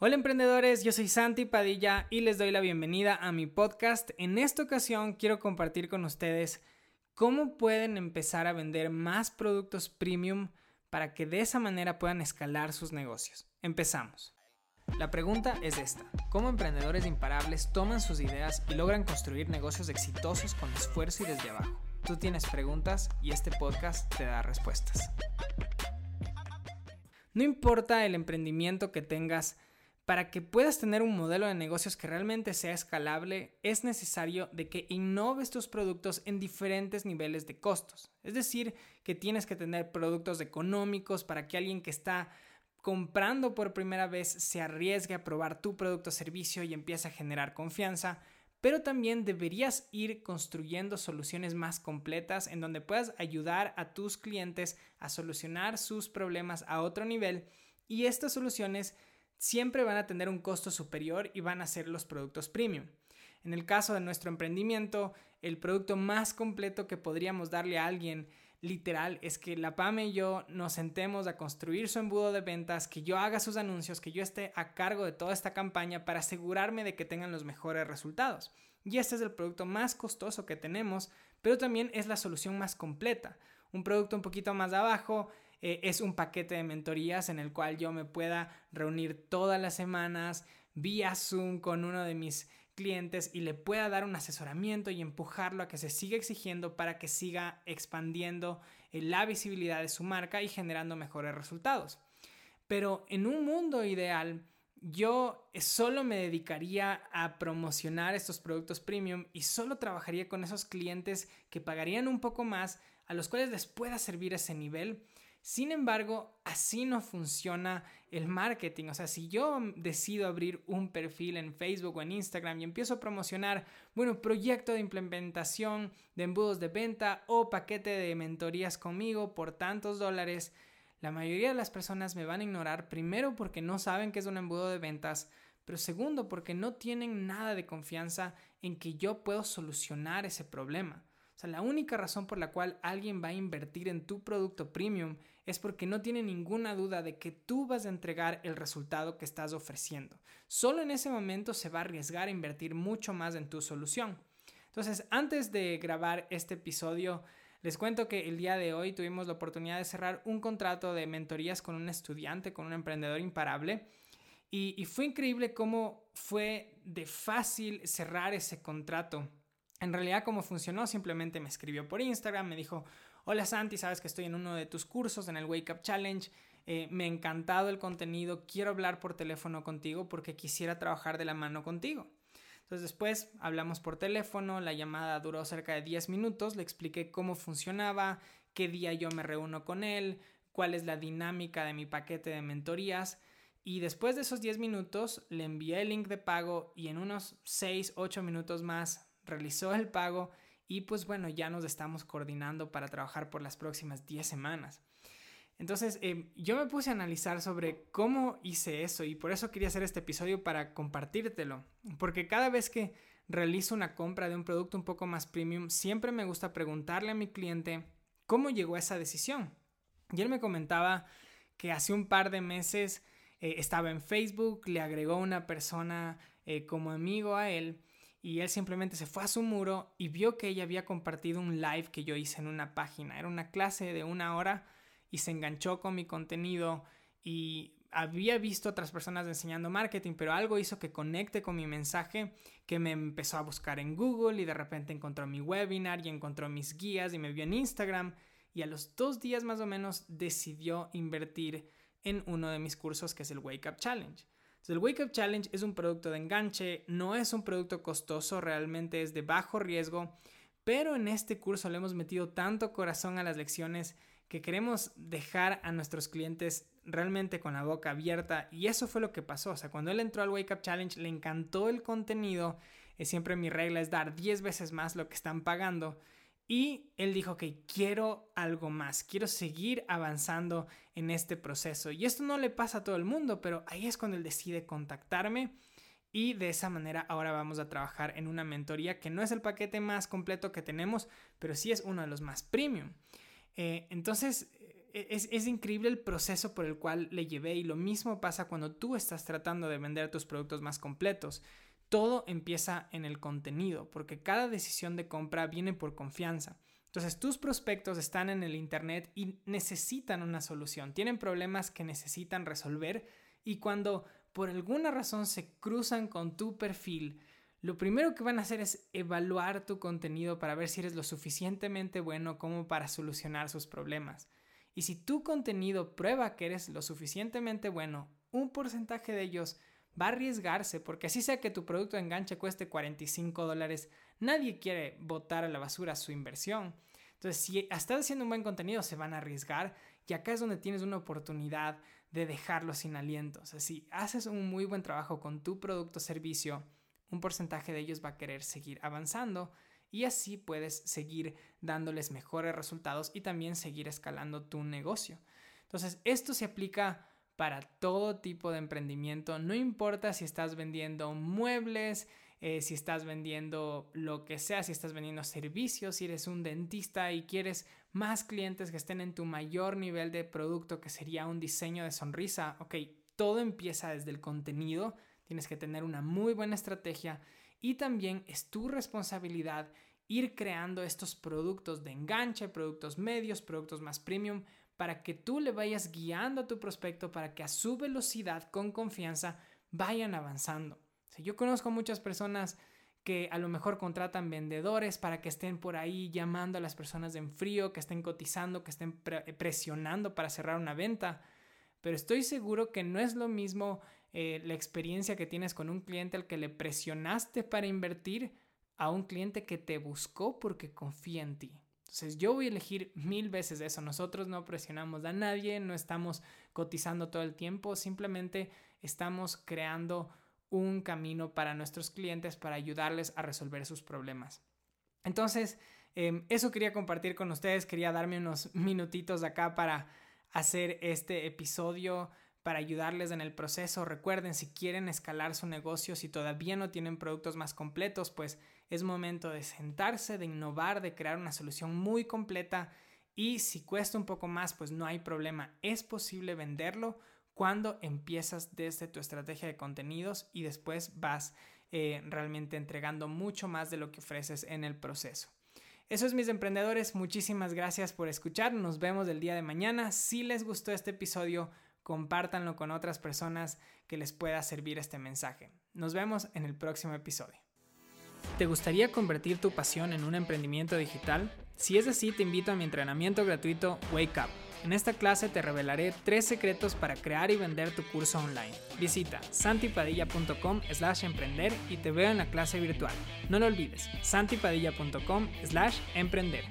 Hola emprendedores, yo soy Santi Padilla y les doy la bienvenida a mi podcast. En esta ocasión quiero compartir con ustedes cómo pueden empezar a vender más productos premium para que de esa manera puedan escalar sus negocios. Empezamos. La pregunta es esta. ¿Cómo emprendedores imparables toman sus ideas y logran construir negocios exitosos con esfuerzo y desde abajo? Tú tienes preguntas y este podcast te da respuestas. No importa el emprendimiento que tengas, para que puedas tener un modelo de negocios que realmente sea escalable, es necesario de que innoves tus productos en diferentes niveles de costos. Es decir, que tienes que tener productos económicos para que alguien que está comprando por primera vez se arriesgue a probar tu producto o servicio y empiece a generar confianza, pero también deberías ir construyendo soluciones más completas en donde puedas ayudar a tus clientes a solucionar sus problemas a otro nivel y estas soluciones siempre van a tener un costo superior y van a ser los productos premium. En el caso de nuestro emprendimiento, el producto más completo que podríamos darle a alguien literal es que la PAME y yo nos sentemos a construir su embudo de ventas, que yo haga sus anuncios, que yo esté a cargo de toda esta campaña para asegurarme de que tengan los mejores resultados. Y este es el producto más costoso que tenemos, pero también es la solución más completa. Un producto un poquito más abajo eh, es un paquete de mentorías en el cual yo me pueda reunir todas las semanas vía Zoom con uno de mis clientes y le pueda dar un asesoramiento y empujarlo a que se siga exigiendo para que siga expandiendo eh, la visibilidad de su marca y generando mejores resultados. Pero en un mundo ideal, yo solo me dedicaría a promocionar estos productos premium y solo trabajaría con esos clientes que pagarían un poco más, a los cuales les pueda servir ese nivel sin embargo, así no funciona el marketing. O sea, si yo decido abrir un perfil en Facebook o en Instagram y empiezo a promocionar, bueno, proyecto de implementación de embudos de venta o paquete de mentorías conmigo por tantos dólares, la mayoría de las personas me van a ignorar primero porque no saben que es un embudo de ventas, pero segundo porque no tienen nada de confianza en que yo puedo solucionar ese problema. O sea, la única razón por la cual alguien va a invertir en tu producto premium es porque no tiene ninguna duda de que tú vas a entregar el resultado que estás ofreciendo. Solo en ese momento se va a arriesgar a invertir mucho más en tu solución. Entonces, antes de grabar este episodio, les cuento que el día de hoy tuvimos la oportunidad de cerrar un contrato de mentorías con un estudiante, con un emprendedor imparable. Y, fue increíble cómo fue de fácil cerrar ese contrato en realidad, cómo funcionó, simplemente me escribió por Instagram, me dijo, hola Santi, sabes que estoy en uno de tus cursos, en el Wake Up Challenge, eh, me ha encantado el contenido, quiero hablar por teléfono contigo porque quisiera trabajar de la mano contigo. Entonces después hablamos por teléfono, la llamada duró cerca de 10 minutos, le expliqué cómo funcionaba, qué día yo me reúno con él, cuál es la dinámica de mi paquete de mentorías. Y después de esos 10 minutos le envié el link de pago y en unos 6, 8 minutos más realizó el pago y pues bueno, ya nos estamos coordinando para trabajar por las próximas 10 semanas. Entonces, eh, yo me puse a analizar sobre cómo hice eso y por eso quería hacer este episodio para compartírtelo. Porque cada vez que realizo una compra de un producto un poco más premium, siempre me gusta preguntarle a mi cliente cómo llegó a esa decisión. Y él me comentaba que hace un par de meses eh, estaba en Facebook, le agregó una persona eh, como amigo a él y él simplemente se fue a su muro y vio que ella había compartido un live que yo hice en una página. Era una clase de una hora y se enganchó con mi contenido y había visto otras personas enseñando marketing, pero algo hizo que conecte con mi mensaje, que me empezó a buscar en Google y de repente encontró mi webinar y encontró mis guías y me vio en Instagram y a los dos días más o menos decidió invertir en uno de mis cursos que es el Wake Up Challenge el Wake Up Challenge es un producto de enganche, no es un producto costoso, realmente es de bajo riesgo, pero en este curso le hemos metido tanto corazón a las lecciones que queremos dejar a nuestros clientes realmente con la boca abierta y eso fue lo que pasó, o sea, cuando él entró al Wake Up Challenge le encantó el contenido, es siempre mi regla es dar 10 veces más lo que están pagando y él dijo que quiero algo más, quiero seguir avanzando en este proceso. Y esto no le pasa a todo el mundo, pero ahí es cuando él decide contactarme. Y de esa manera ahora vamos a trabajar en una mentoría que no es el paquete más completo que tenemos, pero sí es uno de los más premium. Eh, entonces, e, es, es, increíble el proceso por el cual le llevé y lo mismo pasa cuando tú estás tratando de vender tus productos más completos. Todo empieza en el contenido, porque cada decisión de compra viene por confianza. Entonces tus prospectos están en el Internet y necesitan una solución, tienen problemas que necesitan resolver y cuando por alguna razón se cruzan con tu perfil, lo primero que van a hacer es evaluar tu contenido para ver si eres lo suficientemente bueno como para solucionar sus problemas. Y si tu contenido prueba que eres lo suficientemente bueno, un porcentaje de ellos va a arriesgarse, porque así sea que tu producto de enganche cueste 45 dólares, nadie quiere botar a la basura su inversión. Entonces, si estás haciendo un buen contenido, se van a arriesgar y acá es donde tienes una oportunidad de dejarlo sin aliento. Si haces un muy buen trabajo con tu producto o servicio, un porcentaje de ellos va a querer seguir avanzando y así puedes seguir dándoles mejores resultados y también seguir escalando tu negocio. Entonces, esto se aplica para todo tipo de emprendimiento, no importa si estás vendiendo muebles, eh, si estás vendiendo lo que sea, si estás vendiendo servicios, si eres un dentista y quieres más clientes que estén en tu mayor nivel de producto, que sería un diseño de sonrisa, ok, todo empieza desde el contenido, tienes que tener una muy buena estrategia y también es tu responsabilidad ir creando estos productos de enganche, productos medios, productos más premium, para que tú le vayas guiando a tu prospecto para que a su velocidad, con confianza, vayan avanzando. yo conozco muchas personas que a lo mejor contratan vendedores para que estén por ahí llamando a las personas en frío, que estén cotizando, que estén presionando para cerrar una venta. Pero estoy seguro que no es lo mismo eh, la experiencia que tienes con un cliente al que le presionaste para invertir a un cliente que te buscó porque confía en ti. Entonces yo voy a elegir mil veces eso. Nosotros no presionamos a nadie, no estamos cotizando todo el tiempo, simplemente estamos creando un camino para nuestros clientes para ayudarles a resolver sus problemas. Entonces, em, eso quería compartir con ustedes, quería darme unos minutitos acá para hacer este episodio para ayudarles en el proceso. Recuerden, si quieren escalar su negocio, si todavía no tienen productos más completos, pues es momento de sentarse, de innovar, de crear una solución muy completa y si cuesta un poco más, pues no hay problema. Es posible venderlo cuando empiezas desde tu estrategia de contenidos y después vas eh, realmente entregando mucho más de lo que ofreces en el proceso. Eso es mis emprendedores, muchísimas gracias por escuchar, nos vemos el día de mañana. Si les gustó este episodio, compártanlo con otras personas que les pueda servir este mensaje. Nos vemos en el próximo episodio. ¿Te gustaría convertir tu pasión en un emprendimiento digital? Si es así, te invito a mi entrenamiento gratuito Wake Up. En esta clase te revelaré tres secretos para crear y vender tu curso online. Visita santipadilla.com slash emprender y te veo en la clase virtual. No lo olvides, santipadilla.com slash emprender.